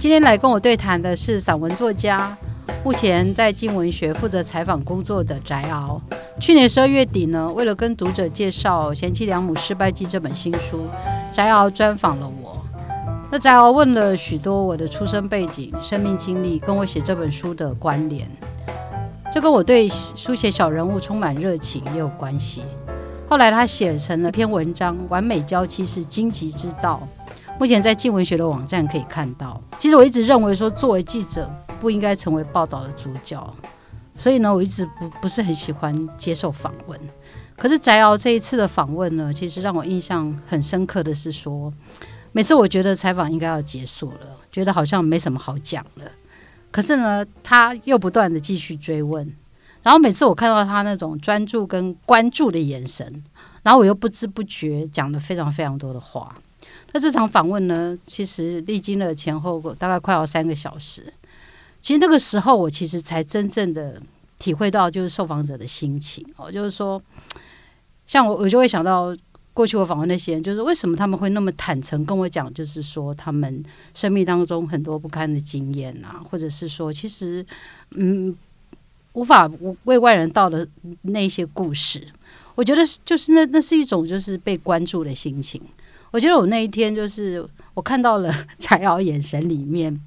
今天来跟我对谈的是散文作家，目前在静文学负责采访工作的翟敖。去年十二月底呢，为了跟读者介绍《贤妻良母失败记》这本新书，翟敖专访了我。那翟敖问了许多我的出生背景、生命经历，跟我写这本书的关联。这跟我对书写小人物充满热情也有关系。后来他写成了篇文章《完美娇妻是荆棘之道》，目前在静文学的网站可以看到。其实我一直认为说，作为记者不应该成为报道的主角，所以呢，我一直不不是很喜欢接受访问。可是翟敖这一次的访问呢，其实让我印象很深刻的是说，每次我觉得采访应该要结束了，觉得好像没什么好讲了。可是呢，他又不断的继续追问，然后每次我看到他那种专注跟关注的眼神，然后我又不知不觉讲了非常非常多的话。那这场访问呢，其实历经了前后大概快要三个小时。其实那个时候，我其实才真正的体会到，就是受访者的心情哦，就是说，像我，我就会想到。过去我访问那些人，就是为什么他们会那么坦诚跟我讲，就是说他们生命当中很多不堪的经验啊，或者是说其实嗯无法为外人道的那些故事。我觉得就是那那是一种就是被关注的心情。我觉得我那一天就是我看到了 柴瑶眼神里面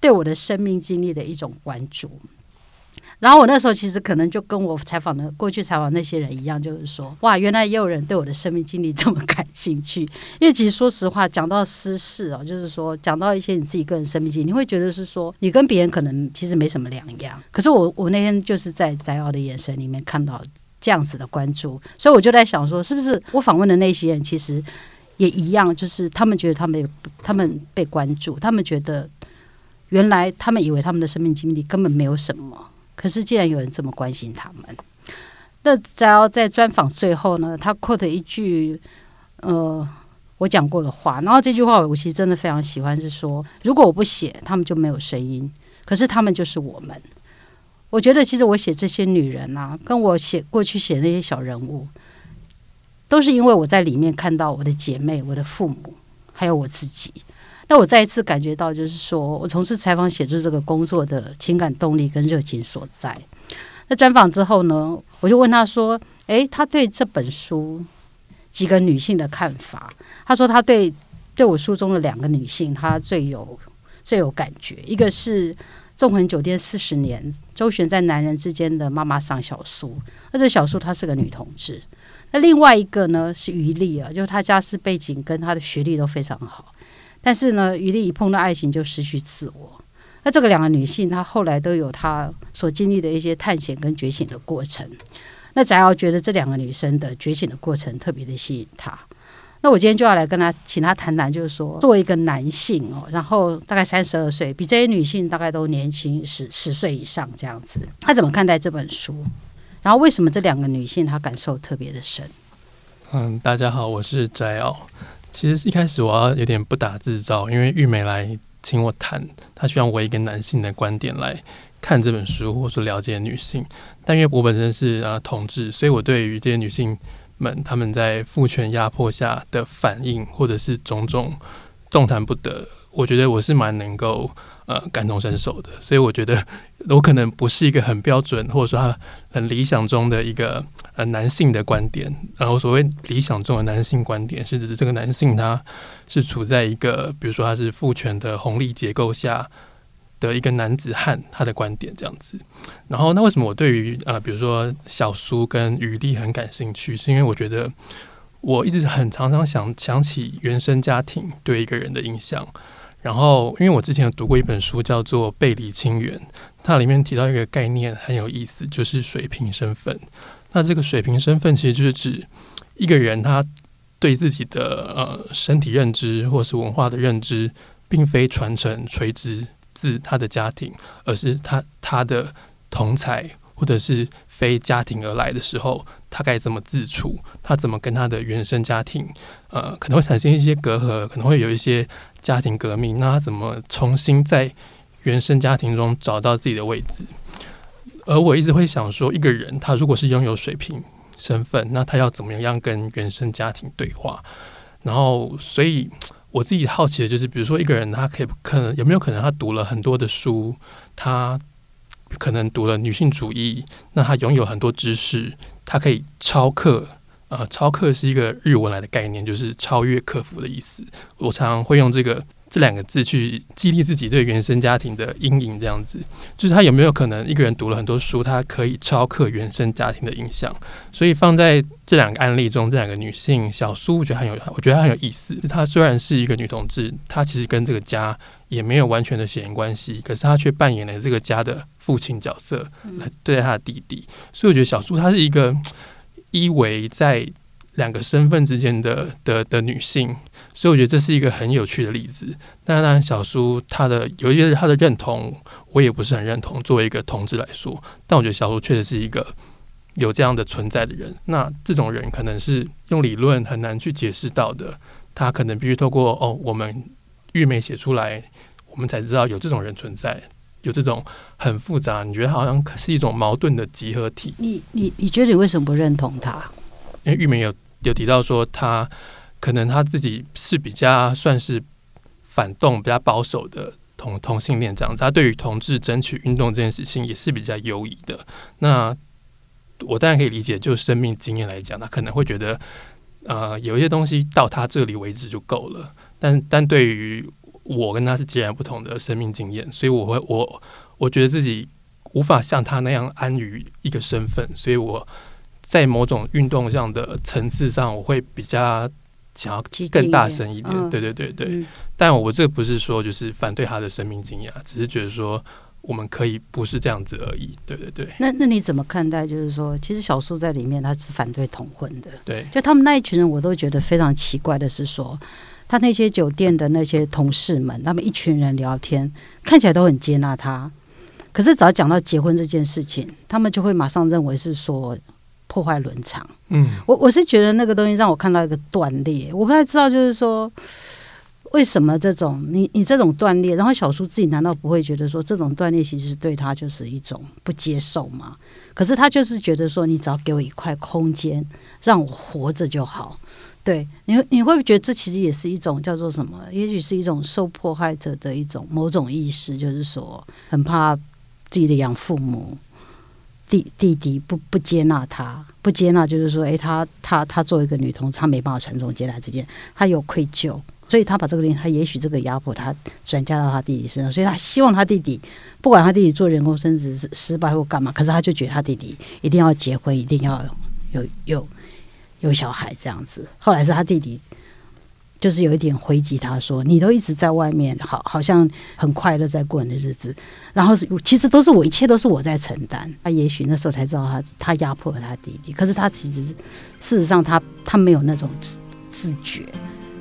对我的生命经历的一种关注。然后我那时候其实可能就跟我采访的过去采访那些人一样，就是说，哇，原来也有人对我的生命经历这么感兴趣。因为其实说实话，讲到私事哦，就是说讲到一些你自己个人生命经历，你会觉得是说你跟别人可能其实没什么两样。可是我我那天就是在翟敖的眼神里面看到这样子的关注，所以我就在想说，是不是我访问的那些人其实也一样，就是他们觉得他们他们被关注，他们觉得原来他们以为他们的生命经历根本没有什么。可是，既然有人这么关心他们，那只要在专访最后呢，他 quote 一句呃我讲过的话，然后这句话我其实真的非常喜欢，是说如果我不写，他们就没有声音；可是他们就是我们。我觉得其实我写这些女人啊，跟我写过去写那些小人物，都是因为我在里面看到我的姐妹、我的父母，还有我自己。那我再一次感觉到，就是说我从事采访写作这个工作的情感动力跟热情所在。那专访之后呢，我就问他说：“诶，他对这本书几个女性的看法？”他说：“他对对我书中的两个女性，他最有最有感觉。一个是纵横酒店四十年，周旋在男人之间的妈妈桑小苏，而这小苏她是个女同志。那另外一个呢是于丽啊，就是她家世背景跟她的学历都非常好。”但是呢，于丽一碰到爱情就失去自我。那这个两个女性，她后来都有她所经历的一些探险跟觉醒的过程。那翟瑶觉得这两个女生的觉醒的过程特别的吸引他。那我今天就要来跟他请他谈谈，就是说，作为一个男性哦，然后大概三十二岁，比这些女性大概都年轻十十岁以上这样子，他怎么看待这本书？然后为什么这两个女性她感受特别的深？嗯，大家好，我是翟瑶。其实一开始我要有点不打自招，因为玉梅来请我谈，她希望我一个男性的观点来看这本书，或是了解女性。但因为我本身是啊同志，所以我对于这些女性们他们在父权压迫下的反应，或者是种种动弹不得，我觉得我是蛮能够。呃，感同身受的，所以我觉得我可能不是一个很标准，或者说他很理想中的一个呃男性的观点。然后所谓理想中的男性观点，是指这个男性他是处在一个，比如说他是父权的红利结构下的一个男子汉，他的观点这样子。然后那为什么我对于呃，比如说小苏跟余力很感兴趣，是因为我觉得我一直很常常想想起原生家庭对一个人的影响。然后，因为我之前有读过一本书，叫做《背离亲缘》，它里面提到一个概念很有意思，就是水平身份。那这个水平身份其实就是指一个人他对自己的呃身体认知或是文化的认知，并非传承垂直自他的家庭，而是他他的同才或者是非家庭而来的时候，他该怎么自处？他怎么跟他的原生家庭呃可能会产生一些隔阂，可能会有一些。家庭革命，那他怎么重新在原生家庭中找到自己的位置？而我一直会想说，一个人他如果是拥有水平身份，那他要怎么样跟原生家庭对话？然后，所以我自己好奇的就是，比如说一个人，他可以可能有没有可能他读了很多的书，他可能读了女性主义，那他拥有很多知识，他可以超课。呃，超课是一个日文来的概念，就是超越克服的意思。我常常会用这个。这两个字去激励自己对原生家庭的阴影，这样子，就是他有没有可能一个人读了很多书，他可以超克原生家庭的影响？所以放在这两个案例中，这两个女性小苏，我觉得很有，我觉得很有意思。她虽然是一个女同志，她其实跟这个家也没有完全的血缘关系，可是她却扮演了这个家的父亲角色来对待她的弟弟。所以我觉得小苏她是一个依偎在两个身份之间的的的女性。所以我觉得这是一个很有趣的例子。当然，小叔他的有一些他的认同，我也不是很认同。作为一个同志来说，但我觉得小叔确实是一个有这样的存在的人。那这种人可能是用理论很难去解释到的，他可能必须透过哦，我们玉梅写出来，我们才知道有这种人存在，有这种很复杂。你觉得好像是一种矛盾的集合体？你你你觉得你为什么不认同他？因为玉梅有有提到说他。可能他自己是比较算是反动、比较保守的同同性恋这样子，他对于同志争取运动这件事情也是比较犹疑的。那我当然可以理解，就生命经验来讲，他可能会觉得，呃，有一些东西到他这里为止就够了。但但对于我跟他是截然不同的生命经验，所以我会我我觉得自己无法像他那样安于一个身份，所以我在某种运动上的层次上，我会比较。想要更大声一点，对对对对。但我这不是说就是反对他的生命经验，只是觉得说我们可以不是这样子而已。对对对。那那你怎么看待？就是说，其实小树在里面他是反对同婚的。对。就他们那一群人，我都觉得非常奇怪的是说，他那些酒店的那些同事们，他们一群人聊天，看起来都很接纳他，可是只要讲到结婚这件事情，他们就会马上认为是说。破坏伦常，嗯，我我是觉得那个东西让我看到一个断裂，我不太知道，就是说为什么这种你你这种断裂，然后小叔自己难道不会觉得说这种断裂其实对他就是一种不接受吗？可是他就是觉得说，你只要给我一块空间，让我活着就好。对，你你会不会觉得这其实也是一种叫做什么？也许是一种受迫害者的一种某种意识，就是说很怕自己的养父母。弟弟弟不不接纳他，不接纳就是说，诶，他他他作为一个女同，他没办法传宗接代这件，他有愧疚，所以他把这个东西，他也许这个压迫他转嫁到他弟弟身上，所以他希望他弟弟不管他弟弟做人工生殖失失败或干嘛，可是他就觉得他弟弟一定要结婚，一定要有有有小孩这样子。后来是他弟弟。就是有一点回击，他说：“你都一直在外面，好，好像很快乐在过你的日子，然后是其实都是我，一切都是我在承担。他也许那时候才知道，他他压迫了他弟弟，可是他其实事实上他他没有那种自自觉。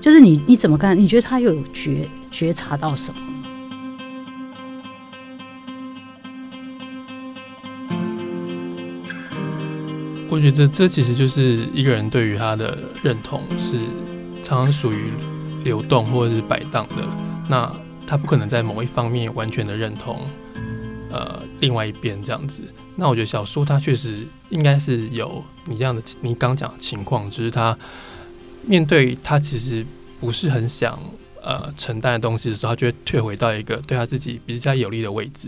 就是你你怎么看？你觉得他有觉觉察到什么？我觉得这其实就是一个人对于他的认同是。”常常属于流动或者是摆荡的，那他不可能在某一方面完全的认同，呃，另外一边这样子。那我觉得小苏他确实应该是有你这样的，你刚讲的情况，就是他面对他其实不是很想呃承担的东西的时候，他就会退回到一个对他自己比较有利的位置。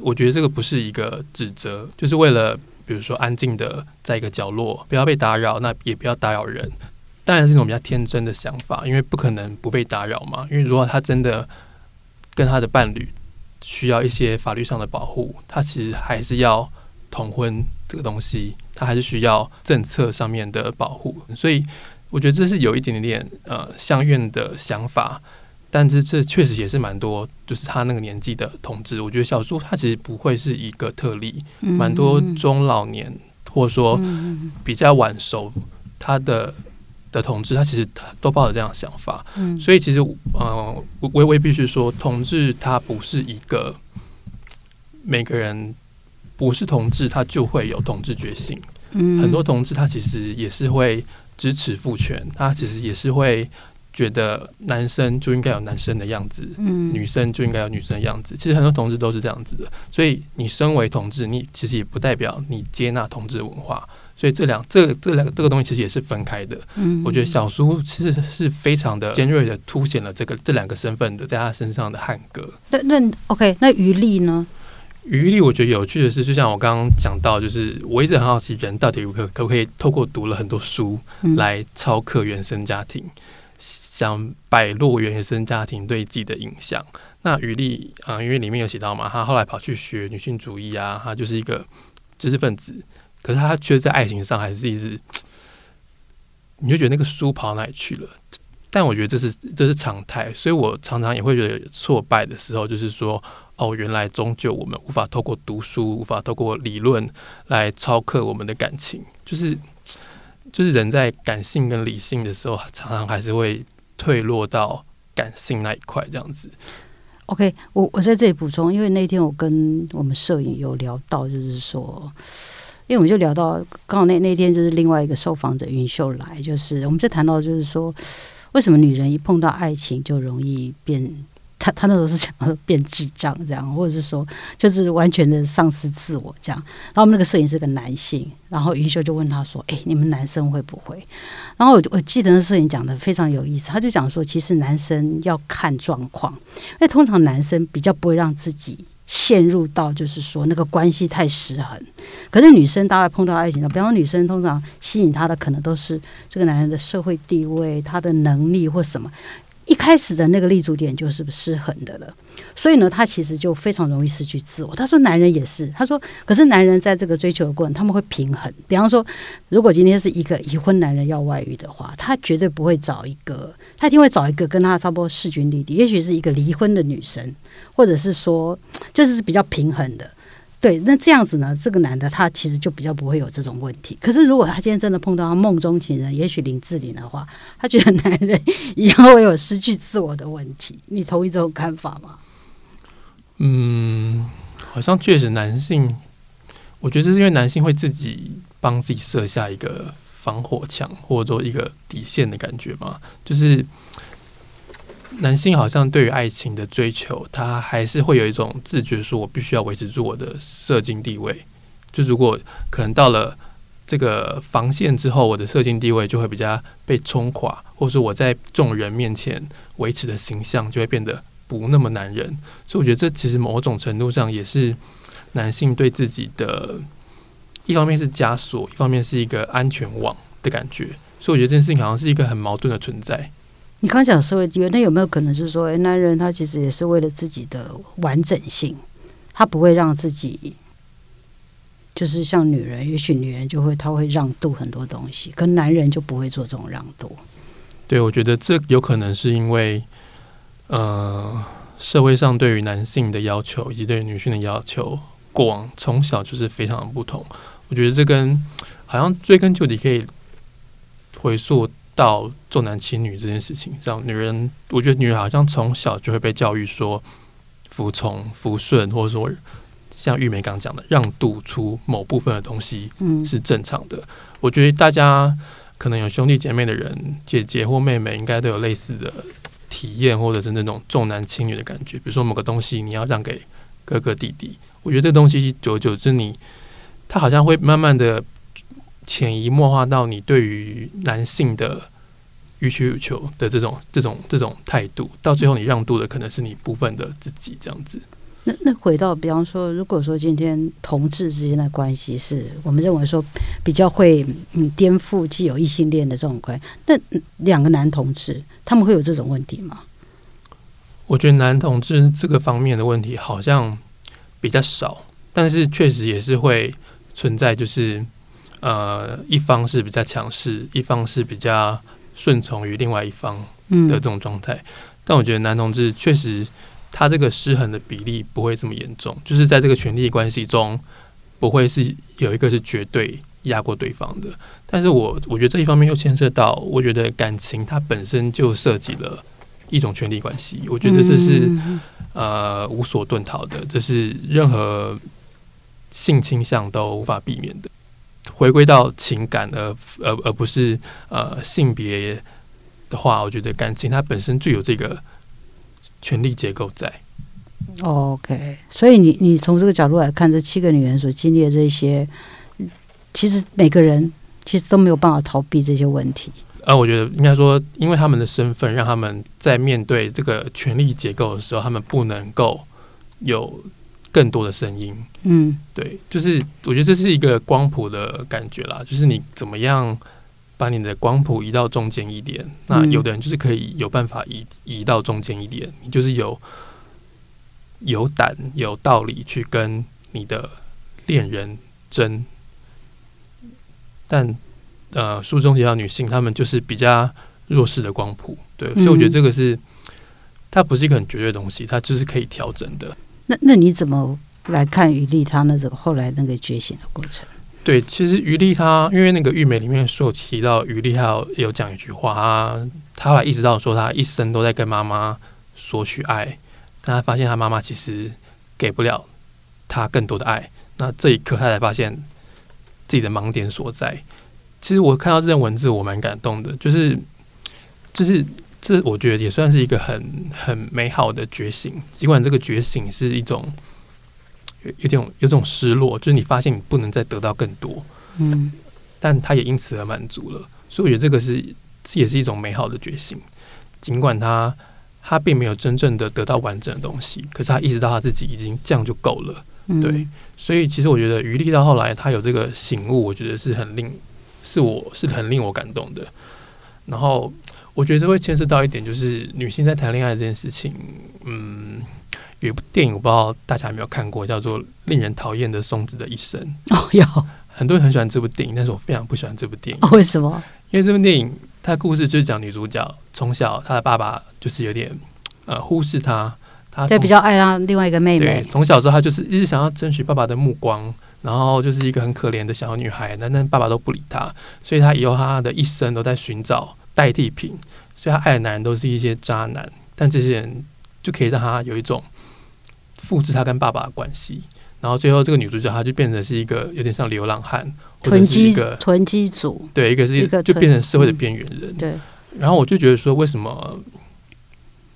我觉得这个不是一个指责，就是为了比如说安静的在一个角落，不要被打扰，那也不要打扰人。当然是一种比较天真的想法，因为不可能不被打扰嘛。因为如果他真的跟他的伴侣需要一些法律上的保护，他其实还是要同婚这个东西，他还是需要政策上面的保护。所以我觉得这是有一点点呃相愿的想法，但是这确实也是蛮多，就是他那个年纪的同志。我觉得小朱他其实不会是一个特例，蛮多中老年或者说比较晚熟他的。的同志，他其实他都抱着这样的想法，嗯，所以其实，呃，微微必须说，同志他不是一个每个人不是同志，他就会有同志觉醒，嗯，很多同志他其实也是会支持父权，他其实也是会觉得男生就应该有男生的样子，嗯，女生就应该有女生的样子，其实很多同志都是这样子的，所以你身为同志，你其实也不代表你接纳同志文化。所以这两这这两这个东西其实也是分开的。嗯，我觉得小叔其实是非常的尖锐的凸显了这个这两个身份的在他身上的汉格。那那 OK，那余力呢？余力我觉得有趣的是，就像我刚刚讲到，就是我一直很好奇，人到底可可不可以透过读了很多书嗯来超克原生家庭，想摆落原生家庭对自己的影响。那余力，嗯、因为里面有写到嘛，他后来跑去学女性主义啊，他就是一个知识分子，可是他却在爱情上还是一直，你就觉得那个书跑哪里去了？但我觉得这是这是常态，所以我常常也会觉得挫败的时候，就是说，哦，原来终究我们无法透过读书，无法透过理论来超克我们的感情，就是就是人在感性跟理性的时候，常常还是会退落到感性那一块，这样子。OK，我我在这里补充，因为那天我跟我们摄影有聊到，就是说，因为我们就聊到，刚好那那天就是另外一个受访者云秀来，就是我们在谈到，就是说，为什么女人一碰到爱情就容易变，他他那时候是想说变智障这样，或者是说就是完全的丧失自我这样。然后我们那个摄影师是个男性，然后云秀就问他说：“哎、你们男生会不会？”然后我我记得那摄影讲的非常有意思，他就讲说，其实男生要看状况。因为通常男生比较不会让自己陷入到就是说那个关系太失衡，可是女生大概碰到爱情的，比方说女生通常吸引她的可能都是这个男人的社会地位、他的能力或什么。一开始的那个立足点就是失衡的了，所以呢，他其实就非常容易失去自我。他说，男人也是，他说，可是男人在这个追求的过程，他们会平衡。比方说，如果今天是一个已婚男人要外遇的话，他绝对不会找一个，他一定会找一个跟他差不多势均力敌，也许是一个离婚的女生，或者是说，就是比较平衡的。对，那这样子呢，这个男的他其实就比较不会有这种问题。可是如果他今天真的碰到他梦中情人，也许林志玲的话，他觉得男人 一样会有失去自我的问题。你同意这种看法吗？嗯，好像确实男性，我觉得这是因为男性会自己帮自己设下一个防火墙，或者说一个底线的感觉嘛。就是男性好像对于爱情的追求，他还是会有一种自觉，说我必须要维持住我的社经地位。就如果可能到了这个防线之后，我的社经地位就会比较被冲垮，或者说我在众人面前维持的形象就会变得不那么男人。所以我觉得这其实某种程度上也是男性对自己的，一方面是枷锁，一方面是一个安全网的感觉。所以我觉得这件事情好像是一个很矛盾的存在。你刚讲社会地位，那有没有可能是说，诶男人他其实也是为了自己的完整性，他不会让自己，就是像女人，也许女人就会他会让渡很多东西，可男人就不会做这种让渡。对，我觉得这有可能是因为，呃，社会上对于男性的要求以及对女性的要求，过往从小就是非常的不同。我觉得这跟好像追根究底可以回溯到重男轻女这件事情上。女人，我觉得女人好像从小就会被教育说服从、服顺，或者说像玉梅刚讲的，让渡出某部分的东西嗯，是正常的。我觉得大家可能有兄弟姐妹的人，姐姐或妹妹应该都有类似的体验，或者是那种重男轻女的感觉。比如说某个东西你要让给哥哥弟弟，我觉得这东西久而久之你，它好像会慢慢的潜移默化到你对于男性的予取予求的这种这种这种态度，到最后你让渡的可能是你部分的自己这样子。那那回到，比方说，如果说今天同志之间的关系是我们认为说比较会嗯颠覆既有异性恋的这种关系，那嗯两个男同志他们会有这种问题吗？我觉得男同志这个方面的问题好像比较少，但是确实也是会存在，就是呃，一方是比较强势，一方是比较顺从于另外一方嗯的这种状态。但我觉得男同志确实他这个失衡的比例不会这么严重，就是在这个权力关系中不会是有一个是绝对压过对方的。但是我我觉得这一方面又牵涉到，我觉得感情它本身就涉及了一种权力关系，我觉得这是。嗯呃无所遁逃的，这是任何性倾向都无法避免的。回归到情感而而而不是呃性别的话，我觉得感情它本身就有这个权力结构在。OK，所以你你从这个角度来看，这七个女人所经历的这些，其实每个人其实都没有办法逃避这些问题。呃，我觉得应该说，因为他们的身份，让他们在面对这个权力结构的时候，他们不能够有更多的声音。嗯，对，就是我觉得这是一个光谱的感觉啦，就是你怎么样把你的光谱移到中间一点。那有的人就是可以有办法移移到中间一点，你就是有有胆有道理去跟你的恋人争，但。呃，书中提到女性，她们就是比较弱势的光谱，对，所以我觉得这个是它不是一个很绝对的东西，它就是可以调整的。那那你怎么来看于丽她那个后来那个觉醒的过程？对，其实于丽她因为那个玉美里面所提到于丽，还有有讲一句话，她她后来意识到说，她一生都在跟妈妈索取爱，但她发现她妈妈其实给不了她更多的爱。那这一刻，她才发现自己的盲点所在。其实我看到这段文字，我蛮感动的，就是就是这，我觉得也算是一个很很美好的觉醒。尽管这个觉醒是一种有有种有种失落，就是你发现你不能再得到更多，嗯，但他也因此而满足了。所以我觉得这个是这也是一种美好的觉醒。尽管他他并没有真正的得到完整的东西，可是他意识到他自己已经这样就够了。对，所以其实我觉得余力到后来他有这个醒悟，我觉得是很令。是我是很令我感动的，然后我觉得会牵涉到一点，就是女性在谈恋爱这件事情。嗯，有一部电影我不知道大家有没有看过，叫做《令人讨厌的松子的一生》。哦，有很多人很喜欢这部电影，但是我非常不喜欢这部电影。为什么？因为这部电影它的故事就是讲女主角从小她的爸爸就是有点呃忽视她，她对比较爱她另外一个妹妹。从小时候她就是一直想要争取爸爸的目光。然后就是一个很可怜的小女孩，但但爸爸都不理她，所以她以后她的一生都在寻找代替品，所以他爱的男人都是一些渣男，但这些人就可以让他有一种复制他跟爸爸的关系，然后最后这个女主角她就变成是一个有点像流浪汉，囤积囤积组，对，一个是一个就变成社会的边缘人，对。然后我就觉得说，为什么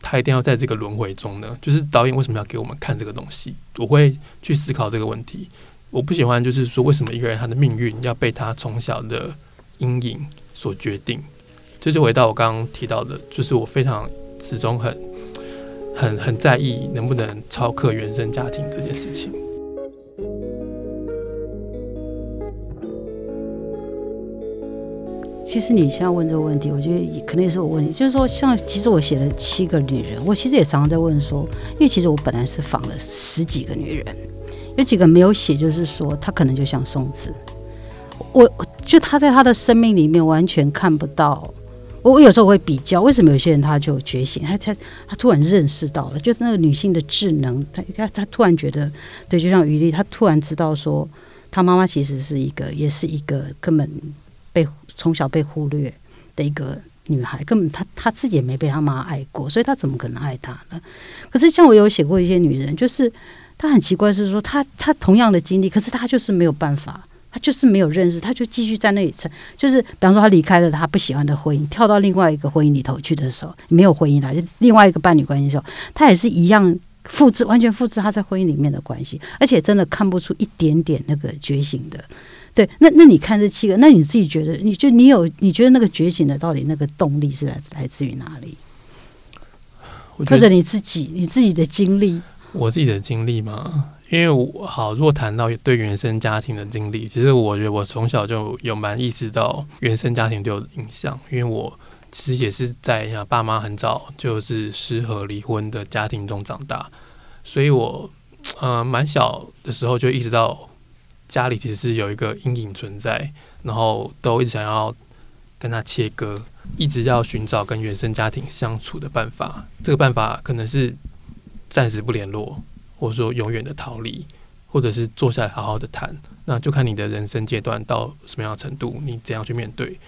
他一定要在这个轮回中呢？就是导演为什么要给我们看这个东西？我会去思考这个问题。我不喜欢，就是说，为什么一个人他的命运要被他从小的阴影所决定？这就回到我刚刚提到的，就是我非常始终很、很、很在意能不能超克原生家庭这件事情。其实你现在问这个问题，我觉得可能也是我问题，就是说，像其实我写了七个女人，我其实也常常在问说，因为其实我本来是访了十几个女人。有几个没有写，就是说她可能就像松子，我我就她在她的生命里面完全看不到。我我有时候会比较，为什么有些人他就觉醒，他他他突然认识到了，就是那个女性的智能，他他他突然觉得，对，就像于丽，他突然知道说，他妈妈其实是一个，也是一个根本被从小被忽略的一个女孩，根本她她自己也没被她妈爱过，所以她怎么可能爱她呢？可是像我有写过一些女人，就是。她很奇怪，是说她她同样的经历，可是她就是没有办法，他就是没有认识，他就继续在那里，就是比方说他离开了他不喜欢的婚姻，跳到另外一个婚姻里头去的时候，没有婚姻了，就另外一个伴侣关系的时候，他也是一样复制，完全复制他在婚姻里面的关系，而且真的看不出一点点那个觉醒的。对，那那你看这七个，那你自己觉得，你就你有你觉得那个觉醒的到底那个动力是来来自于哪里？或者你自己你自己的经历？我自己的经历嘛，因为我好，如果谈到对原生家庭的经历，其实我觉得我从小就有蛮意识到原生家庭对我的影响，因为我其实也是在爸妈很早就是失和离婚的家庭中长大，所以我呃蛮小的时候就意识到家里其实是有一个阴影存在，然后都一直想要跟他切割，一直要寻找跟原生家庭相处的办法，这个办法可能是。暂时不联络，或者说永远的逃离，或者是坐下来好好的谈，那就看你的人生阶段到什么样的程度，你怎样去面对。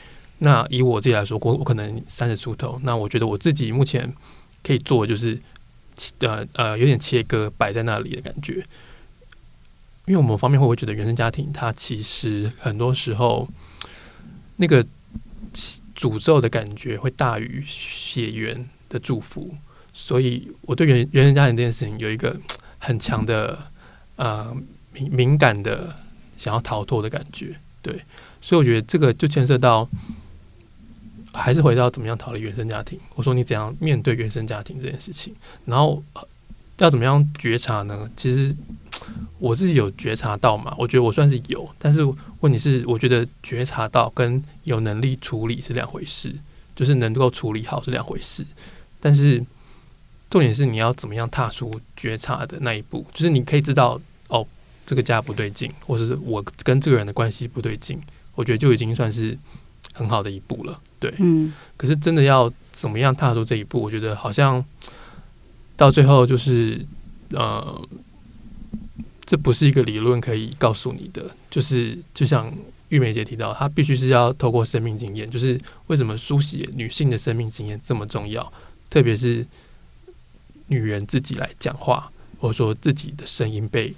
那以我自己来说，我我可能三十出头，那我觉得我自己目前可以做的就是，呃呃，有点切割摆在那里的感觉。因为我们方面会会觉得原生家庭它其实很多时候那个诅咒的感觉会大于血缘的祝福。所以，我对原原生家庭这件事情有一个 很强的呃敏敏感的想要逃脱的感觉。对，所以我觉得这个就牵涉到，还是回到怎么样逃离原生家庭。我说你怎样面对原生家庭这件事情，然后要怎么样觉察呢？其实我自己有觉察到嘛，我觉得我算是有，但是问题是，我觉得觉察到跟有能力处理是两回事，就是能够处理好是两回事，但是。重点是你要怎么样踏出觉察的那一步，就是你可以知道哦，这个家不对劲，或者是我跟这个人的关系不对劲，我觉得就已经算是很好的一步了。对，嗯。可是真的要怎么样踏出这一步，我觉得好像到最后就是呃，这不是一个理论可以告诉你的，就是就像玉梅姐提到，她必须是要透过生命经验，就是为什么书写女性的生命经验这么重要，特别是。女人自己来讲话，或者说自己的声音被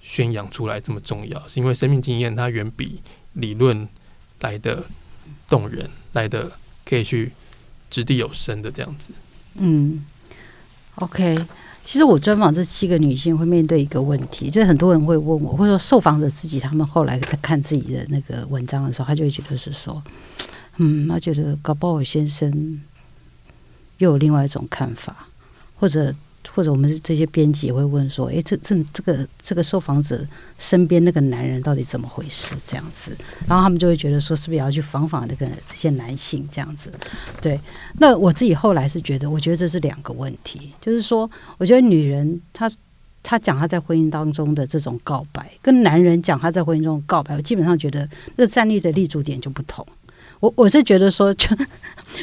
宣扬出来这么重要，是因为生命经验它远比理论来的动人，来的可以去掷地有声的这样子。嗯，OK，其实我专访这七个女性会面对一个问题，就是很多人会问我，或者说受访者自己，他们后来在看自己的那个文章的时候，他就会觉得是说，嗯，他觉得搞不好先生又有另外一种看法。或者或者我们这些编辑也会问说：“哎，这这这个这个受访者身边那个男人到底怎么回事？”这样子，然后他们就会觉得说：“是不是也要去访访那个这些男性？”这样子，对。那我自己后来是觉得，我觉得这是两个问题，就是说，我觉得女人她她讲她在婚姻当中的这种告白，跟男人讲他在婚姻中告白，我基本上觉得那个站立的立足点就不同。我我是觉得说，就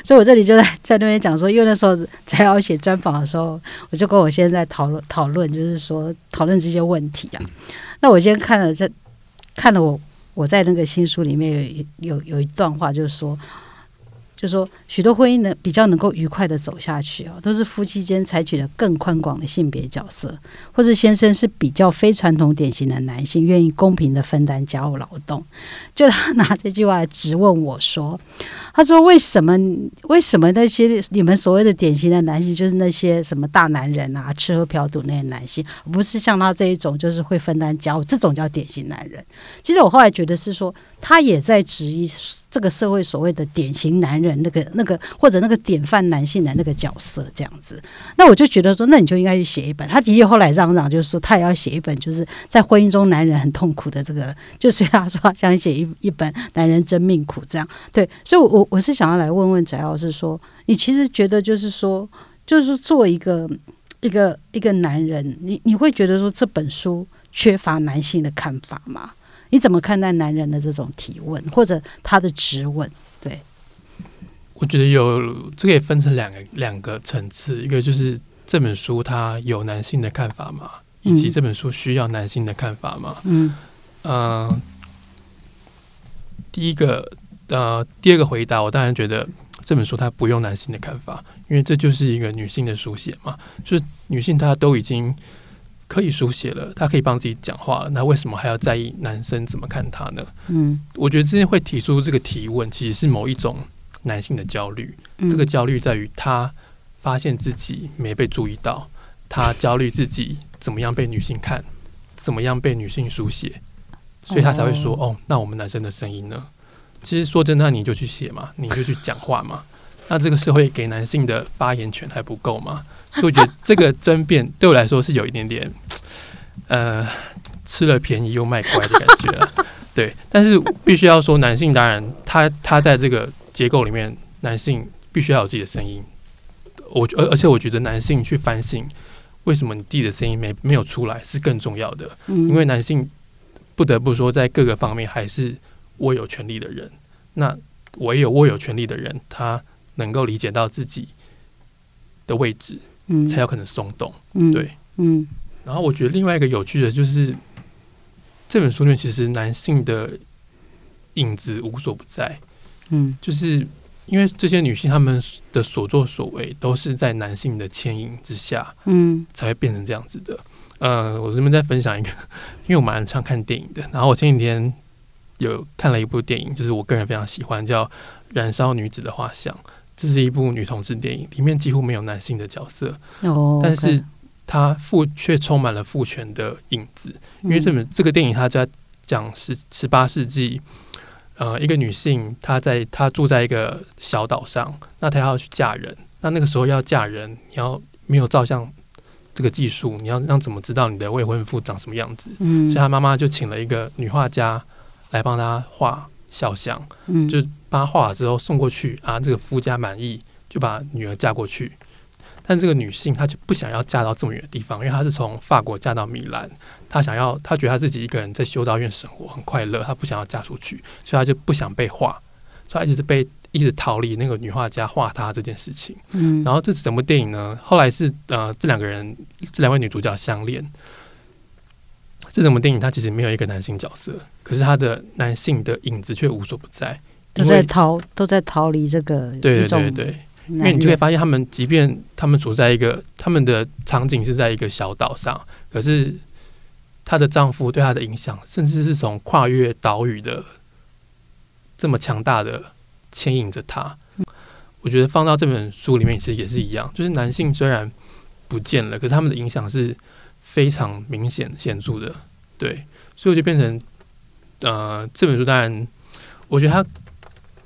所以，我这里就在在那边讲说，因为那时候才要写专访的时候，我就跟我现在讨论讨论，就是说讨论这些问题啊。那我先看了这看了我我在那个新书里面有有有一段话，就是说。就说许多婚姻呢比较能够愉快的走下去哦，都是夫妻间采取了更宽广的性别角色，或者先生是比较非传统典型的男性，愿意公平的分担家务劳动。就他拿这句话来质问我说：“他说为什么为什么那些你们所谓的典型的男性，就是那些什么大男人啊，吃喝嫖赌那些男性，不是像他这一种，就是会分担家务，这种叫典型男人？”其实我后来觉得是说。他也在质疑这个社会所谓的典型男人那个那个或者那个典范男性的那个角色这样子，那我就觉得说，那你就应该去写一本。他的确后来嚷嚷，就是说他也要写一本，就是在婚姻中男人很痛苦的这个，就是他说想写一一本《男人真命苦》这样。对，所以，我我是想要来问问翟老师说，你其实觉得就是说，就是做一个一个一个男人，你你会觉得说这本书缺乏男性的看法吗？你怎么看待男人的这种提问，或者他的质问？对，我觉得有这个也分成两个两个层次，一个就是这本书它有男性的看法吗？以及这本书需要男性的看法吗？嗯嗯，第一个呃，第二个回答，我当然觉得这本书它不用男性的看法，因为这就是一个女性的书写嘛，就是女性她都已经。可以书写了，他可以帮自己讲话，那为什么还要在意男生怎么看他呢？嗯，我觉得之前会提出这个提问，其实是某一种男性的焦虑。这个焦虑在于他发现自己没被注意到，他焦虑自己怎么样被女性看，怎么样被女性书写，所以他才会说：“哦，那我们男生的声音呢？”其实说真的，你就去写嘛，你就去讲话嘛。那这个社会给男性的发言权还不够吗？所以我觉得这个争辩对我来说是有一点点，呃，吃了便宜又卖乖的感觉了。对，但是必须要说，男性当然他他在这个结构里面，男性必须要有自己的声音。我而而且我觉得男性去反省为什么你自己的声音没没有出来是更重要的。因为男性不得不说，在各个方面还是握有权利的人。那唯有握有权利的人，他能够理解到自己的位置。才有可能松动，嗯。对，嗯。然后我觉得另外一个有趣的就是，这本书里面其实男性的影子无所不在，嗯，就是因为这些女性她们的所作所为都是在男性的牵引之下，嗯，才会变成这样子的。呃，我这边再分享一个，因为我蛮常看电影的，然后我前几天有看了一部电影，就是我个人非常喜欢，叫《燃烧女子的画像》。这是一部女同志电影，里面几乎没有男性的角色，哦，但是它父却充满了父权的影子。因为这本这个电影，它在讲十十八世纪呃，一个女性她在她住在一个小岛上，那她要去嫁人，那那个时候要嫁人，你要没有照相这个技术，你要让怎么知道你的未婚夫长什么样子？嗯所以她妈妈就请了一个女画家来帮她画肖像，嗯就把她画了之后送过去啊，这个夫家满意，就把女儿嫁过去。但这个女性她就不想要嫁到这么远的地方，因为她是从法国嫁到米兰，她想要，她觉得她自己一个人在修道院生活很快乐，她不想要嫁出去，所以她就不想被画，所以她一直被一直逃离那个女画家画她这件事情。嗯然后这整部电影呢，后来是呃这两个人这两位女主角相恋。这整部电影它其实没有一个男性角色，可是他的男性的影子却无所不在，都在逃都在逃离这个对对对对，因为你就会人发现他们即便他们处在一个他们的场景是在一个小岛上，可是她的丈夫对她的影响，甚至是从跨越岛屿的这么强大的牵引着她。我觉得放到这本书里面其实也是一样，就是男性虽然不见了，可是他们的影响是非常明显显著的，对，所以我就变成呃这本书当然我觉得它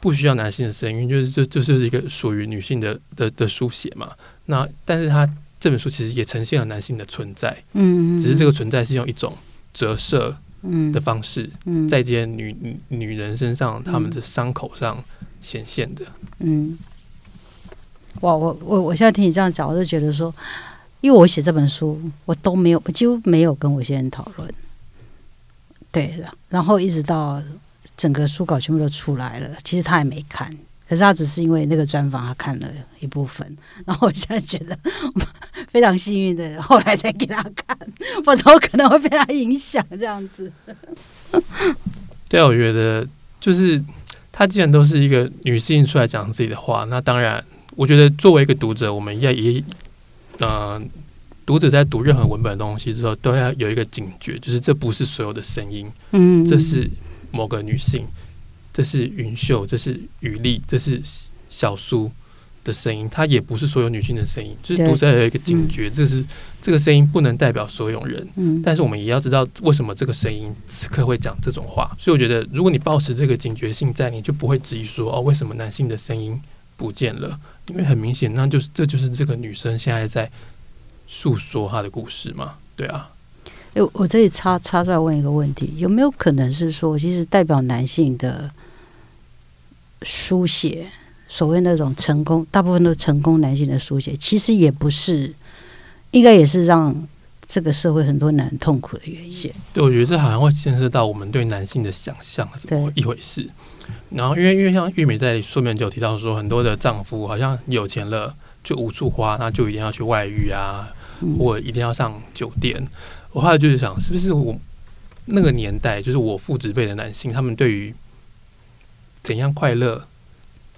不需要男性的声音，就是这这就是一个属于女性的的的书写嘛。那但是它这本书其实也呈现了男性的存在，只是这个存在是用一种折射嗯。的方式，嗯。在这些女女女人身上她们的伤口上显现的。嗯，哇，我我我现在听你这样讲，我就觉得说，因为我写这本书，我都没有，我几乎没有跟我先生讨论，对的，然后一直到整个书稿全部都出来了，其实他也没看。可是他只是因为那个专访，他看了一部分，然后我现在觉得非常幸运的，后来才给他看，否则我可能会被他影响这样子。对啊，我觉得就是他既然都是一个女性出来讲自己的话，那当然，我觉得作为一个读者，我们也也呃，读者在读任何文本的东西之后，都要有一个警觉，就是这不是所有的声音，嗯，这是某个女性，这是云秀，这是雨丽，这是小苏的声音，它也不是所有女性的声音，就是读者有一个警觉，这是这个声音不能代表所有人。嗯，但是我们也要知道为什么这个声音此刻会讲这种话，所以我觉得，如果你保持这个警觉性在，你就不会质疑说哦，为什么男性的声音不见了？因为很明显，那就是这就是这个女生现在在诉说她的故事嘛，对啊，哎，我这里插插出来问一个问题：有没有可能是说，其实代表男性的书写，所谓那种成功，大部分都成功男性的书写，其实也不是，应该也是让这个社会很多男人痛苦的原因。对，我觉得这好像会牵涉到我们对男性的想象是怎么一回事。然后，因为因为像玉美在书里面就有提到说，很多的丈夫好像有钱了就无处花，那就一定要去外遇啊，嗯或一定要上酒店。我后来就是想，是不是我那个年代，就是我父执辈的男性，他们对于怎样快乐、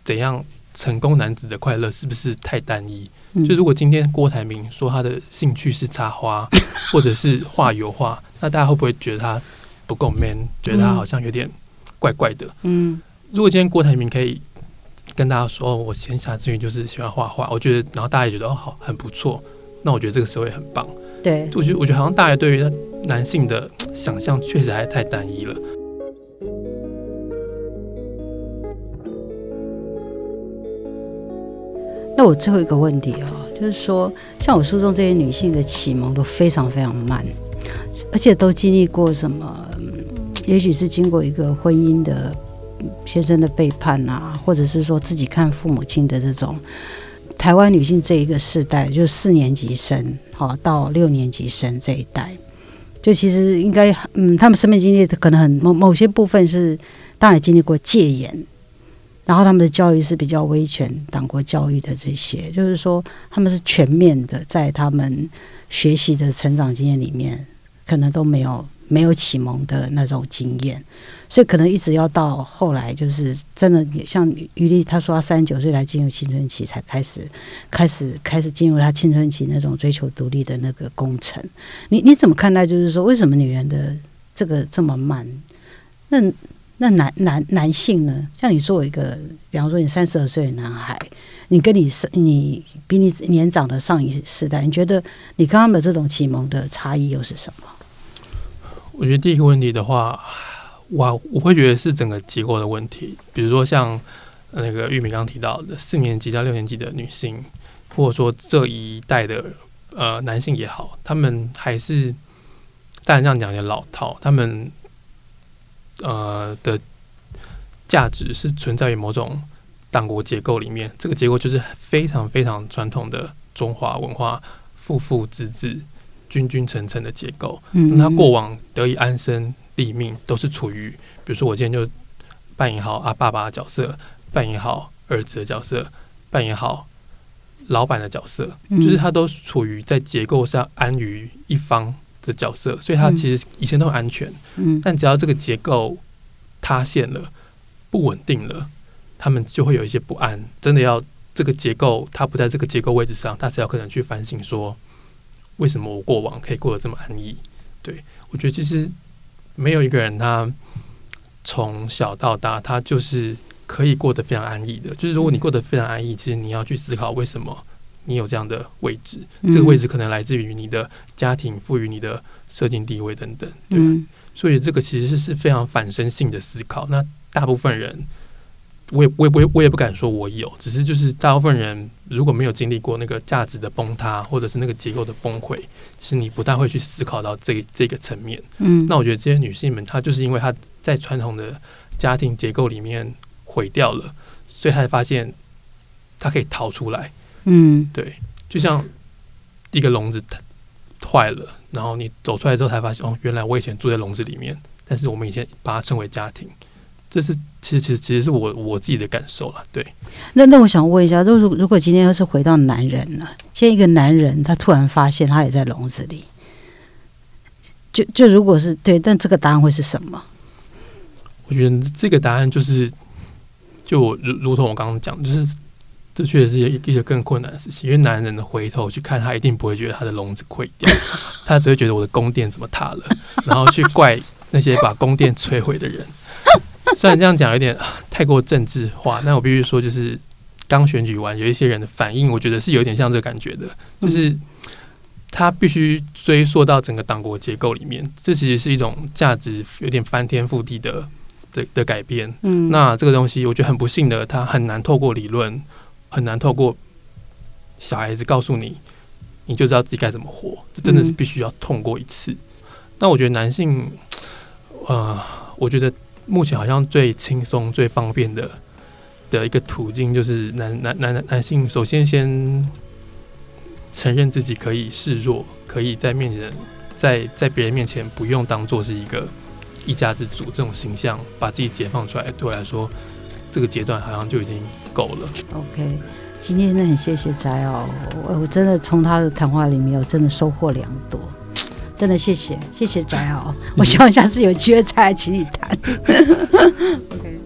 怎样成功男子的快乐，是不是太单一？嗯就如果今天郭台铭说他的兴趣是插花，或者是画油画，那大家会不会觉得他不够 man？觉得他好像有点怪怪的？嗯如果今天郭台铭可以跟大家说，哦我闲暇之余就是喜欢画画，我觉得，然后大家也觉得哦好很不错，那我觉得这个社会很棒。对，我觉得，我觉得好像大家对于男性的想象确实还太单一了。那我最后一个问题哦，就是说，像我书中这些女性的启蒙都非常非常慢，而且都经历过什么？也许是经过一个婚姻的先生的背叛啊，或者是说自己看父母亲的这种。台湾女性这一个世代，就四年级生，好到六年级生这一代，就其实应该，嗯，他们生命经历的可能很某某些部分是，当然经历过戒严，然后他们的教育是比较威权党国教育的这些，就是说他们是全面的，在他们学习的成长经验里面，可能都没有没有启蒙的那种经验，所以可能一直要到后来，就是真的像于丽她说，她三十九岁才进入青春期，才开始开始开始进入她青春期那种追求独立的那个工程。你你怎么看待？就是说，为什么女人的这个这么慢？那那男男男性呢？像你作为一个，比方说你三十二岁的男孩，你跟你是你比你年长的上一世代，你觉得你跟他们的这种启蒙的差异又是什么？我觉得第一个问题的话，我我会觉得是整个结构的问题，比如说像那个玉米刚提到的四年级到六年级的女性，或者说这一代的呃男性也好，他们还是当然这样讲也老套，他们呃的价值是存在于某种党国结构里面，这个结构就是非常非常传统的中华文化父父子子、君君臣臣的结构，嗯，他过往得以安身。立命都是处于，比如说我今天就扮演好啊爸爸的角色，扮演好儿子的角色，扮演好老板的角色，就是他都处于在结构上安于一方的角色，所以他其实以前都很安全。嗯，但只要这个结构塌陷了、不稳定了，他们就会有一些不安。真的要这个结构，他不在这个结构位置上，他才有可能去反省说，为什么我过往可以过得这么安逸？对我觉得其实。没有一个人，他从小到大，他就是可以过得非常安逸的。就是如果你过得非常安逸，其实你要去思考为什么你有这样的位置。这个位置可能来自于你的家庭赋予你的社经地位等等。对，所以这个其实是非常反身性的思考。那大部分人。我也我也我也我也不敢说我有，只是就是大部分人如果没有经历过那个价值的崩塌，或者是那个结构的崩溃，是你不大会去思考到这这个层面。嗯，那我觉得这些女性们，她就是因为她在传统的家庭结构里面毁掉了，所以她才发现她可以逃出来。嗯，对，就像一个笼子坏了，然后你走出来之后才发现，哦，原来我以前住在笼子里面，但是我们以前把它称为家庭。这是其实其实其实是我我自己的感受了，对。那那我想问一下，如如果今天要是回到男人了，现在一个男人他突然发现他也在笼子里，就就如果是对，但这个答案会是什么？我觉得这个答案就是，就如如同我刚刚讲，就是这确实是一个更困难的事情，因为男人的回头去看他，一定不会觉得他的笼子溃掉，他只会觉得我的宫殿怎么塌了，然后去怪那些把宫殿摧毁的人。虽然这样讲有点太过政治化，但我必须说，就是刚选举完，有一些人的反应，我觉得是有点像这个感觉的，就是他必须追溯到整个党国结构里面，这其实是一种价值有点翻天覆地的的的改变。嗯，那这个东西，我觉得很不幸的，他很难透过理论，很难透过小孩子告诉你，你就知道自己该怎么活，这真的是必须要痛过一次。那我觉得男性，呃，我觉得。目前好像最轻松、最方便的的一个途径，就是男男男男性首先先承认自己可以示弱，可以在面前在在别人面前不用当做是一个一家之主这种形象，把自己解放出来，对我来说，这个阶段好像就已经够了。OK，今天真的很谢谢翟哦，我我真的从他的谈话里面，我真的收获良多。真的谢谢，谢谢翟哦，我希望下次有机会再来请你谈。OK。